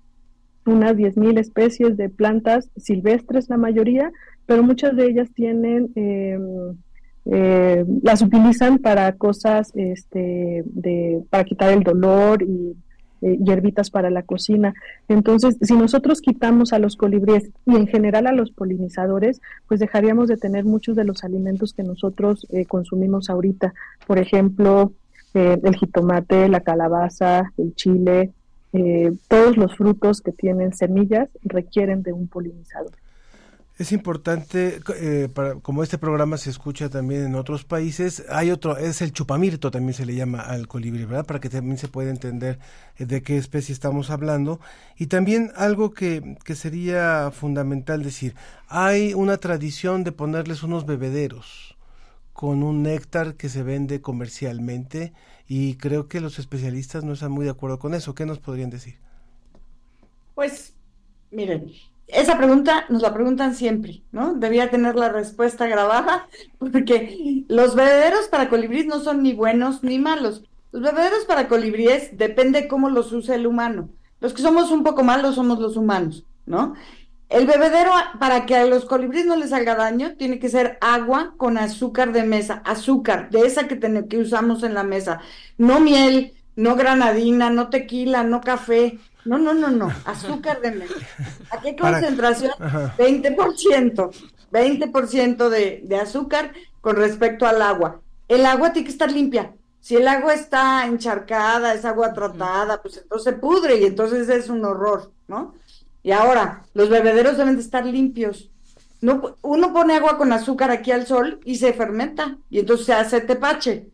unas 10.000 especies de plantas silvestres, la mayoría, pero muchas de ellas tienen, em, eh, las utilizan para cosas, este, de, para quitar el dolor y eh, hierbitas para la cocina. Entonces, si nosotros quitamos a los colibríes y en general a los polinizadores, pues dejaríamos de tener muchos de los alimentos que nosotros eh, consumimos ahorita. Por ejemplo, eh, el jitomate, la calabaza, el chile, todos los frutos que tienen semillas requieren de un polinizador. Es importante, eh, para, como este programa se escucha también en otros países, hay otro, es el chupamirto, también se le llama al colibrí, ¿verdad? Para que también se pueda entender de qué especie estamos hablando. Y también algo que, que sería fundamental decir, hay una tradición de ponerles unos bebederos con un néctar que se vende comercialmente y creo que los especialistas no están muy de acuerdo con eso. ¿Qué nos podrían decir? Pues, miren, esa pregunta nos la preguntan siempre, ¿no? Debía tener la respuesta grabada, porque los bebederos para colibríes no son ni buenos ni malos. Los bebederos para colibríes depende cómo los use el humano. Los que somos un poco malos somos los humanos, ¿no? El bebedero, para que a los colibríes no les salga daño, tiene que ser agua con azúcar de mesa, azúcar, de esa que, que usamos en la mesa. No miel, no granadina, no tequila, no café. No, no, no, no, azúcar de mesa. ¿A qué concentración? 20%, 20% de, de azúcar con respecto al agua. El agua tiene que estar limpia. Si el agua está encharcada, es agua tratada, pues entonces se pudre y entonces es un horror, ¿no? Y ahora, los bebederos deben de estar limpios. No, uno pone agua con azúcar aquí al sol y se fermenta y entonces se hace tepache.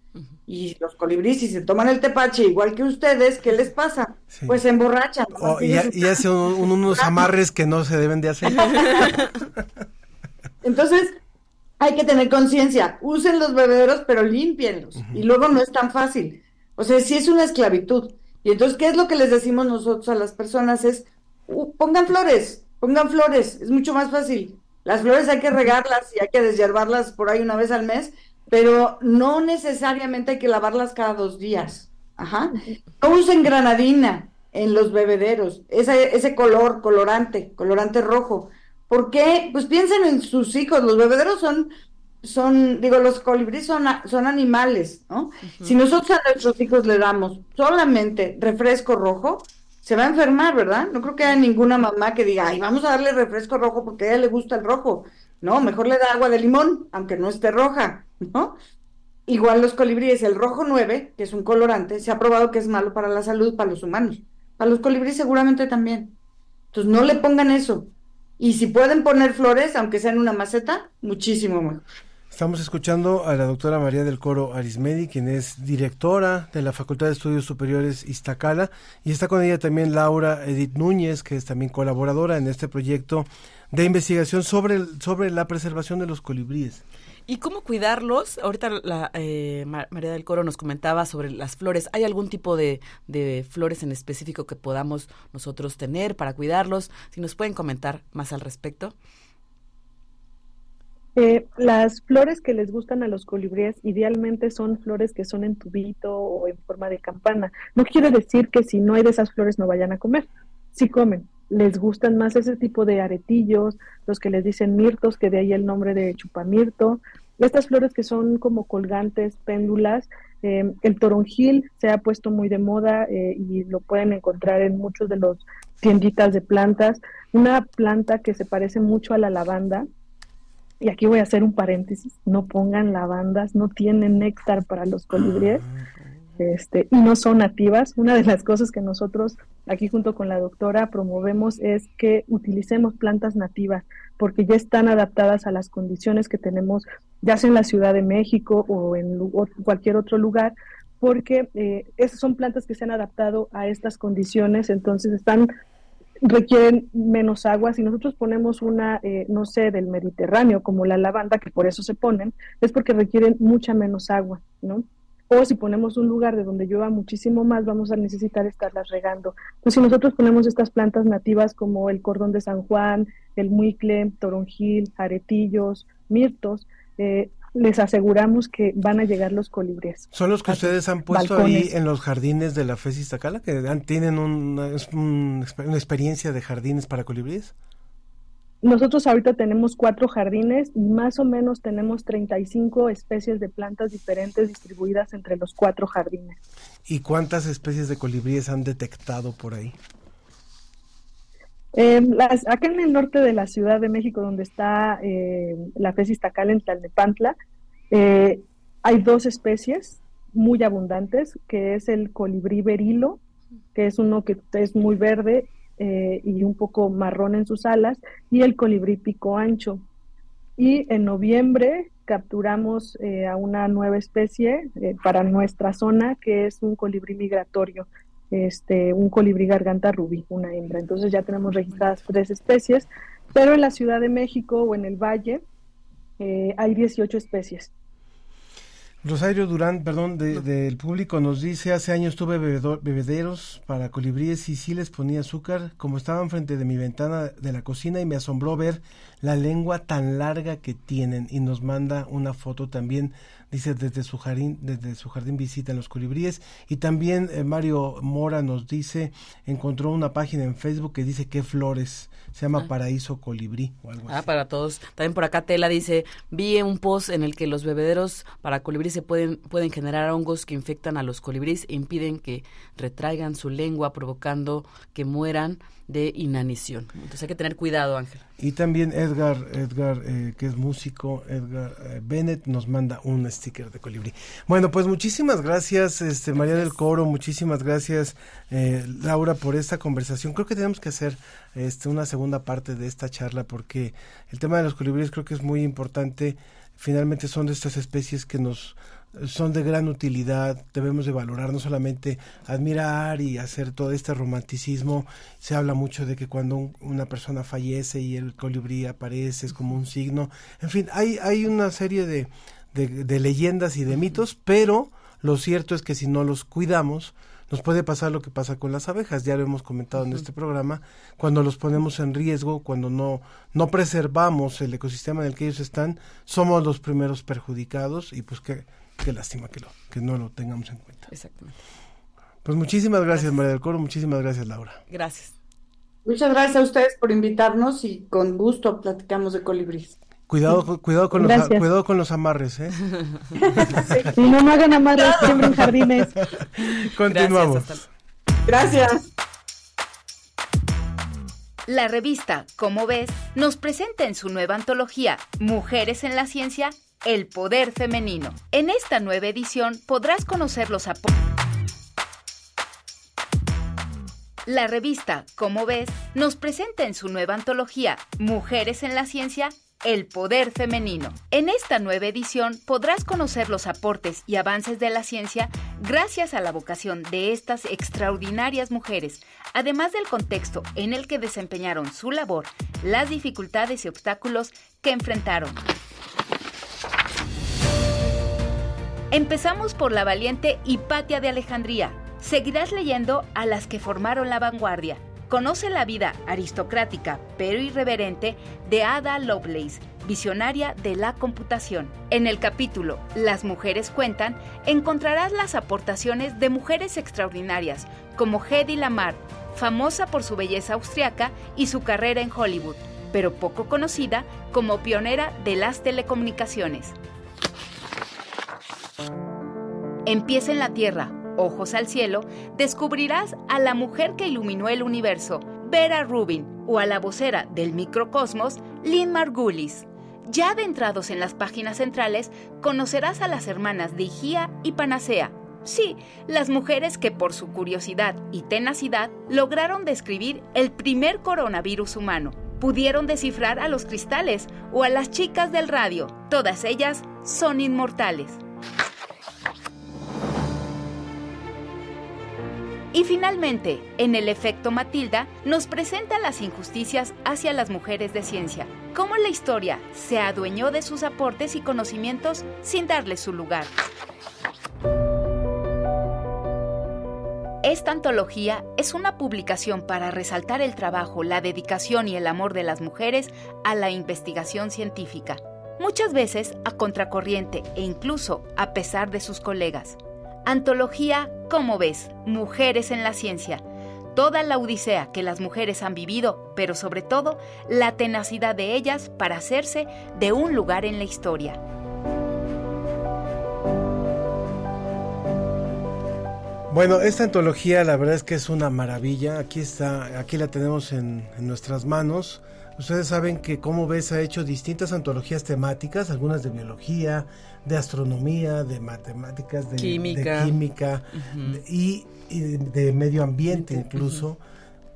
Y los colibríes, si se toman el tepache igual que ustedes, ¿qué les pasa? Pues se emborrachan. Oh, y, hace unos amarres que no se deben de hacer. Entonces, hay que tener conciencia. Usen los bebederos, pero límpienlos. Y luego no es tan fácil. O sea, si es una esclavitud. Y entonces, ¿qué es lo que les decimos nosotros a las personas? Es, uh, pongan flores, pongan flores, es mucho más fácil. Las flores hay que regarlas y hay que deshiervarlas por ahí una vez al mes, pero no necesariamente hay que lavarlas cada dos días. Ajá. No usen granadina en los bebederos, ese, ese color, colorante, colorante rojo. ¿Por qué? Pues piensen en sus hijos, los bebederos son, son digo, los colibríes son, son animales, ¿no? Si nosotros a nuestros hijos le damos solamente refresco rojo, se va a enfermar, ¿verdad? No creo que haya ninguna mamá que diga, ay, vamos a darle refresco rojo porque a ella le gusta el rojo. No, mejor le da agua de limón, aunque no esté roja, Igual los colibríes, el rojo 9, que es un colorante, se ha probado que es malo para la salud, para los humanos. Para los colibríes seguramente también. Entonces no le pongan eso. Y si pueden poner flores, aunque sea en una maceta, muchísimo mejor. Estamos escuchando a la doctora María del Coro Arismendi, quien es directora de la Facultad de Estudios Superiores Iztacala, y está con ella también Laura Edith Núñez, que es también colaboradora en este proyecto de investigación sobre, sobre la preservación de los colibríes. ¿Y cómo cuidarlos? Ahorita la, eh, María del Coro nos comentaba sobre las flores. ¿Hay algún tipo de, flores en específico que podamos nosotros tener para cuidarlos? Si nos pueden comentar más al respecto. Eh, las flores que les gustan a los colibríes idealmente son flores que son en tubito o en forma de campana. No quiere decir que si no hay de esas flores no vayan a comer. Sí comen. Les gustan más ese tipo de aretillos, los que les dicen mirtos, que de ahí el nombre de chupamirto. Estas flores que son como colgantes, péndulas. Eh, el toronjil se ha puesto muy de moda eh, y lo pueden encontrar en muchos de los tienditas de plantas. Una planta que se parece mucho a la lavanda, y aquí voy a hacer un paréntesis, no pongan lavandas, no tienen néctar para los colibríes, este, y no son nativas. Una de las cosas que nosotros aquí junto con la doctora promovemos es que utilicemos plantas nativas, porque ya están adaptadas a las condiciones que tenemos, ya sea en la Ciudad de México o en cualquier otro lugar, porque eh, esas son plantas que se han adaptado a estas condiciones, entonces están requieren menos agua. Si nosotros ponemos una, eh, no sé, del Mediterráneo, como la lavanda, que por eso se ponen, es porque requieren mucha menos agua, ¿no? O si ponemos un lugar de donde llueva muchísimo más, vamos a necesitar estarlas regando. Entonces, si nosotros ponemos estas plantas nativas como el cordón de San Juan, el muicle, toronjil, aretillos, mirtos, eh, les aseguramos que van a llegar los colibríes. ¿Son los que ustedes han puesto ahí en los jardines de la FES Iztacala, que tienen una, una, experiencia de jardines para colibríes? Nosotros ahorita tenemos cuatro jardines y más o menos tenemos 35 especies de plantas diferentes distribuidas entre los cuatro jardines. ¿Y cuántas especies de colibríes han detectado por ahí? Eh, las, acá en el norte de la Ciudad de México, donde está eh, la FES tacal en Tlalnepantla, eh, hay dos especies muy abundantes, que es el colibrí berilo, que es uno que es muy verde eh, y un poco marrón en sus alas, y el colibrí pico ancho. Y en noviembre capturamos a una nueva especie para nuestra zona, que es un colibrí migratorio, este, un colibrí garganta rubí, una hembra. Entonces ya tenemos registradas tres especies, pero en la Ciudad de México o en el Valle eh, hay 18 especies. Rosario Durán, perdón, del público nos dice, hace años tuve bebederos para colibríes y sí les ponía azúcar, como estaban frente de mi ventana de la cocina y me asombró ver la lengua tan larga que tienen y nos manda una foto también dice desde su jardín, desde su jardín visitan los colibríes y también eh, Mario Mora nos dice, encontró una página en Facebook que dice qué flores, se llama ah. Paraíso Colibrí o algo ah, para todos. También por acá Tela dice, vi un post en el que los bebederos para colibrí se pueden, pueden generar hongos que infectan a los colibríes e impiden que retraigan su lengua provocando que mueran de inanición. Entonces hay que tener cuidado, Ángel. Y también Edgar, Edgar eh, que es músico, Edgar eh, Bennett, nos manda un sticker de colibrí. Bueno, pues muchísimas gracias, este María del Coro, muchísimas gracias, eh, Laura, por esta conversación. Creo que tenemos que hacer este, una segunda parte de esta charla porque el tema de los colibríes creo que es muy importante. Finalmente son de estas especies que nos son de gran utilidad, debemos de valorar, no solamente admirar y hacer todo este romanticismo, se habla mucho de que cuando una persona fallece y el colibrí aparece es como un signo, en fin, hay, hay una serie de, de leyendas y de mitos, pero lo cierto es que si no los cuidamos, nos puede pasar lo que pasa con las abejas, ya lo hemos comentado en este programa, cuando los ponemos en riesgo, cuando no, no preservamos el ecosistema en el que ellos están, somos los primeros perjudicados y pues qué, qué lástima que, lo, que no lo tengamos en cuenta. Exactamente. Pues muchísimas gracias, María del Coro, muchísimas gracias Laura. Gracias. Muchas gracias a ustedes por invitarnos y con gusto platicamos de colibríes. Cuidado, cuidado con los cuidado con los amarres, ¿eh? Y no me hagan amarres, siempre en jardines. Continuamos. Gracias. La revista, como ves, nos presenta en su nueva antología Mujeres en la Ciencia, el poder femenino. En esta nueva edición podrás conocer los aportes. La revista, como ves, nos presenta en su nueva antología Mujeres en la Ciencia, el poder femenino. En esta nueva edición podrás conocer los aportes y avances de la ciencia gracias a la vocación de estas extraordinarias mujeres, además del contexto en el que desempeñaron su labor, las dificultades y obstáculos que enfrentaron. Empezamos por la valiente Hipatia de Alejandría. Seguirás leyendo a las que formaron la vanguardia, Conoce la vida aristocrática pero irreverente de Ada Lovelace, visionaria de la computación. En el capítulo Las mujeres cuentan, encontrarás las aportaciones de mujeres extraordinarias como Hedy Lamar, famosa por su belleza austriaca y su carrera en Hollywood, pero poco conocida como pionera de las telecomunicaciones. Empieza en la Tierra, ojos al cielo, descubrirás a la mujer que iluminó el universo, Vera Rubin, o a la vocera del microcosmos, Lynn Margulis. Ya adentrados en las páginas centrales, conocerás a las hermanas de Igía y Panacea. Sí, las mujeres que por su curiosidad y tenacidad lograron describir el primer coronavirus humano. Pudieron descifrar a los cristales o a las chicas del radio. Todas ellas son inmortales. Y finalmente, en el efecto Matilda, nos presenta las injusticias hacia las mujeres de ciencia, cómo la historia se adueñó de sus aportes y conocimientos sin darles su lugar. Esta antología es una publicación para resaltar el trabajo, la dedicación y el amor de las mujeres a la investigación científica, muchas veces a contracorriente e incluso a pesar de sus colegas. Antología ¿Cómo ves? Mujeres en la ciencia. Toda la odisea que las mujeres han vivido, pero sobre todo la tenacidad de ellas para hacerse de un lugar en la historia. Bueno, esta antología la verdad es que es una maravilla. Aquí está, aquí la tenemos en, en nuestras manos. Ustedes saben que Cómo ves ha hecho distintas antologías temáticas, algunas de biología, de astronomía, de matemáticas, de química, y, de medio ambiente incluso.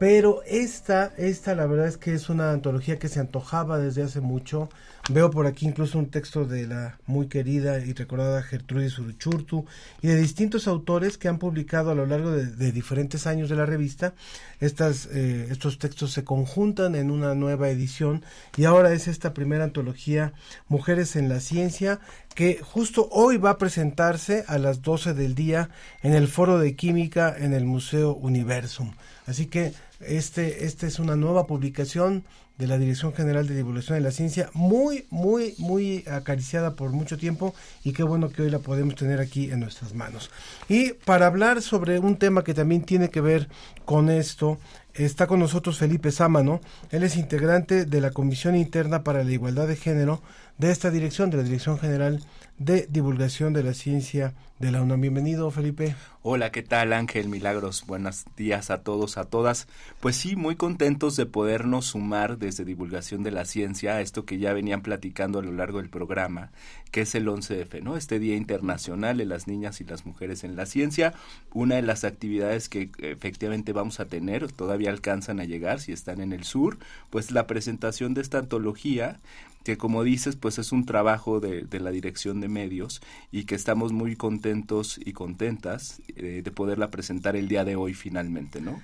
Pero esta, esta la verdad es que es una antología que se antojaba desde hace mucho. Veo por aquí incluso un texto de la muy querida y recordada Gertrudis Uruchurtu y de distintos autores que han publicado a lo largo de, diferentes años de la revista. Estas, eh, estos textos se conjuntan en una nueva edición y ahora es esta primera antología Mujeres en la Ciencia que justo hoy va a presentarse a las 12 del día en el Foro de Química en el Museo Universum. Así que este, este es una nueva publicación de la Dirección General de Divulgación de la Ciencia, muy, muy, muy acariciada por mucho tiempo y qué bueno que hoy la podemos tener aquí en nuestras manos. Y para hablar sobre un tema que también tiene que ver con esto, está con nosotros Felipe Sámano, él es integrante de la Comisión Interna para la Igualdad de Género de esta dirección, de la Dirección General de Divulgación de la Ciencia de la UNAM. Bienvenido, Felipe. Hola, ¿qué tal, Ángel Milagros? Buenos días a todos, a todas. Pues sí, muy contentos de podernos sumar desde Divulgación de la Ciencia a esto que ya venían platicando a lo largo del programa, que es el 11F, ¿no? Este Día Internacional de las Niñas y las Mujeres en la Ciencia. Una de las actividades que efectivamente vamos a tener, todavía alcanzan a llegar si están en el sur, pues la presentación de esta antología que como dices, pues es un trabajo de, de, la dirección de medios y que estamos muy contentos y contentas eh, de poderla presentar el día de hoy finalmente, ¿no?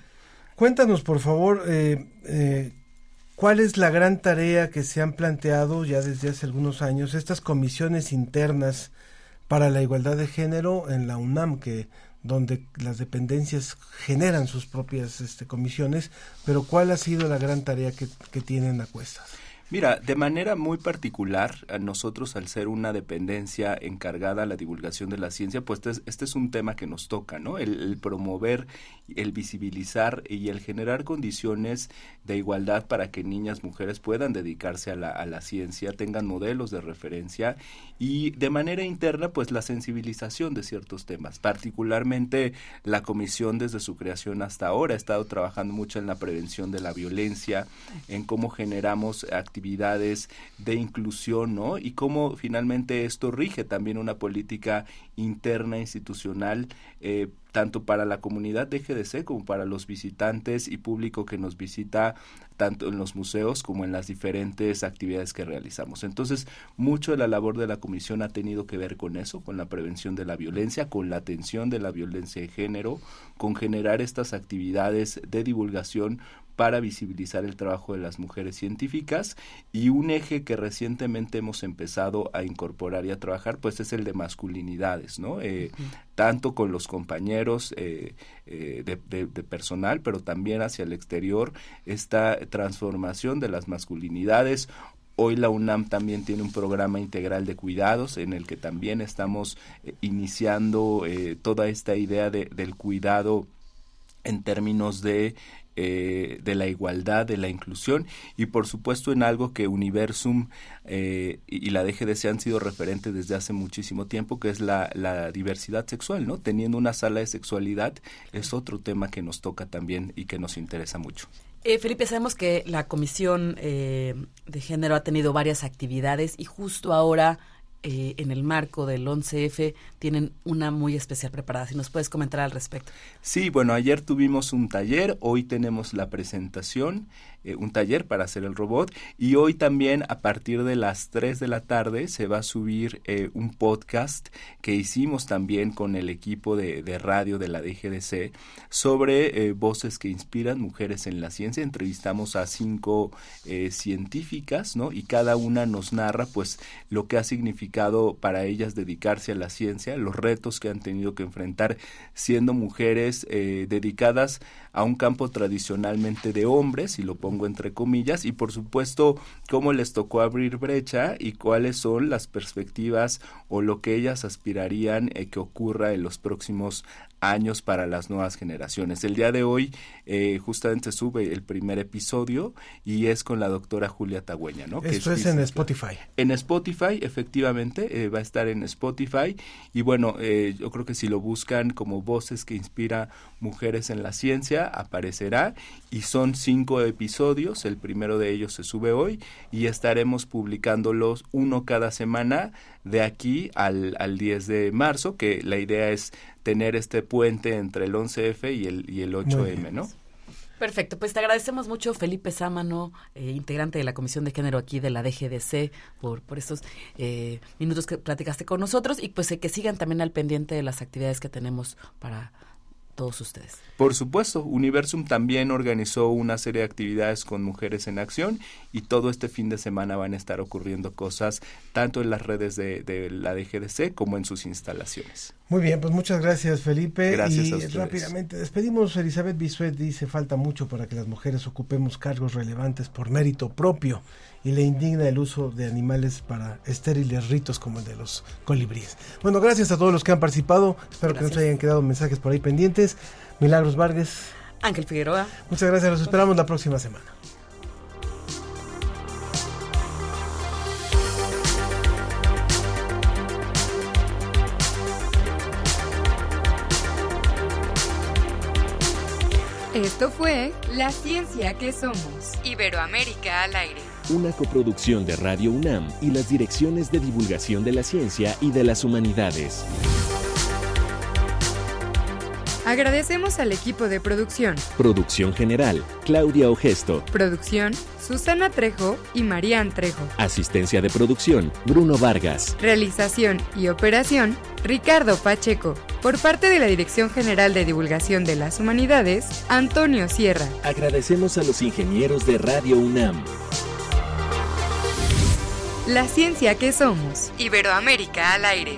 Cuéntanos, por favor, eh, eh, ¿Cuál es la gran tarea que se han planteado ya desde hace algunos años estas comisiones internas para la igualdad de género en la UNAM, que donde las dependencias generan sus propias este, comisiones, pero cuál ha sido la gran tarea que, que tienen a cuestas? Mira, de manera muy particular, a nosotros al ser una dependencia encargada a la divulgación de la ciencia, pues este, este es un tema que nos toca, ¿no? El, promover, el visibilizar y el generar condiciones de igualdad para que niñas, mujeres puedan dedicarse a la ciencia, tengan modelos de referencia y de manera interna, pues la sensibilización de ciertos temas. Particularmente la comisión desde su creación hasta ahora ha estado trabajando mucho en la prevención de la violencia, en cómo generamos actividades de inclusión, ¿no? Y cómo finalmente esto rige también una política interna institucional eh, tanto para la comunidad de GDC como para los visitantes y público que nos visita tanto en los museos como en las diferentes actividades que realizamos. Entonces, mucho de la labor de la comisión ha tenido que ver con eso, con la prevención de la violencia, con la atención de la violencia de género, con generar estas actividades de divulgación para visibilizar el trabajo de las mujeres científicas y un eje que recientemente hemos empezado a incorporar y a trabajar pues es el de masculinidades, ¿no? Eh, tanto con los compañeros eh, eh, de, de, personal, pero también hacia el exterior, esta transformación de las masculinidades. Hoy la UNAM también tiene un programa integral de cuidados en el que también estamos iniciando toda esta idea de, del cuidado en términos de eh, de la igualdad, de la inclusión y por supuesto en algo que Universum eh, y, la DGDC han sido referentes desde hace muchísimo tiempo, que es la, diversidad sexual, ¿no? Teniendo una sala de sexualidad es otro tema que nos toca también y que nos interesa mucho. Eh, Felipe, sabemos que la Comisión de Género ha tenido varias actividades y justo ahora eh, en el marco del 11F tienen una muy especial preparada. Si nos puedes comentar al respecto. Sí, bueno, ayer tuvimos un taller, hoy tenemos la presentación eh, un taller para hacer el robot y hoy también a partir de las 3 de la tarde se va a subir eh, un podcast que hicimos también con el equipo de, radio de la DGDC sobre eh, voces que inspiran mujeres en la ciencia. Entrevistamos a cinco científicas, ¿no? Y cada una nos narra pues lo que ha significado para ellas dedicarse a la ciencia, los retos que han tenido que enfrentar siendo mujeres dedicadas a un campo tradicionalmente de hombres, y lo pongo entre comillas, y por supuesto cómo les tocó abrir brecha y cuáles son las perspectivas o lo que ellas aspirarían eh, que ocurra en los próximos años para las nuevas generaciones. El día de hoy eh, justamente sube el primer episodio y es con la doctora Julia Tagüeña, ¿no? Esto es, en Spotify. En Spotify, efectivamente, eh, va a estar en Spotify y bueno, eh, yo creo que si lo buscan como voces que inspira mujeres en la ciencia, aparecerá y son cinco episodios, el primero de ellos se sube hoy y estaremos publicándolos uno cada semana de aquí al, al 10 de marzo, que la idea es tener este puente entre el 11F y el, y el 8M, ¿no? Perfecto, pues te agradecemos mucho Felipe Sámano, eh, integrante de la Comisión de Género aquí de la DGDC, por, por estos eh, minutos que platicaste con nosotros y pues eh, que sigan también al pendiente de las actividades que tenemos para todos ustedes. Por supuesto, Universum también organizó una serie de actividades con Mujeres en Acción y todo este fin de semana van a estar ocurriendo cosas tanto en las redes de, de la DGDC como en sus instalaciones. Muy bien, pues muchas gracias Felipe. Gracias y a ustedes. rápidamente despedimos. Elizabeth Bisuet dice falta mucho para que las mujeres ocupemos cargos relevantes por mérito propio y le indigna el uso de animales para estériles ritos como el de los colibríes. Bueno, gracias a todos los que han participado. Espero que no se hayan quedado mensajes por ahí pendientes. Milagros Vargas. Ángel Figueroa. Muchas gracias. Los esperamos la próxima semana. Esto fue La Ciencia que Somos, Iberoamérica al aire. Una coproducción de Radio UNAM y las direcciones de divulgación de la ciencia y de las humanidades. Agradecemos al equipo de producción. Producción general, Claudia Ogesto. Producción, Susana Trejo y Marían Trejo. Asistencia de producción, Bruno Vargas. Realización y operación, Ricardo Pacheco. Por parte de la Dirección General de Divulgación de las Humanidades, Antonio Sierra. Agradecemos a los ingenieros de Radio UNAM. La ciencia que somos. Iberoamérica al aire.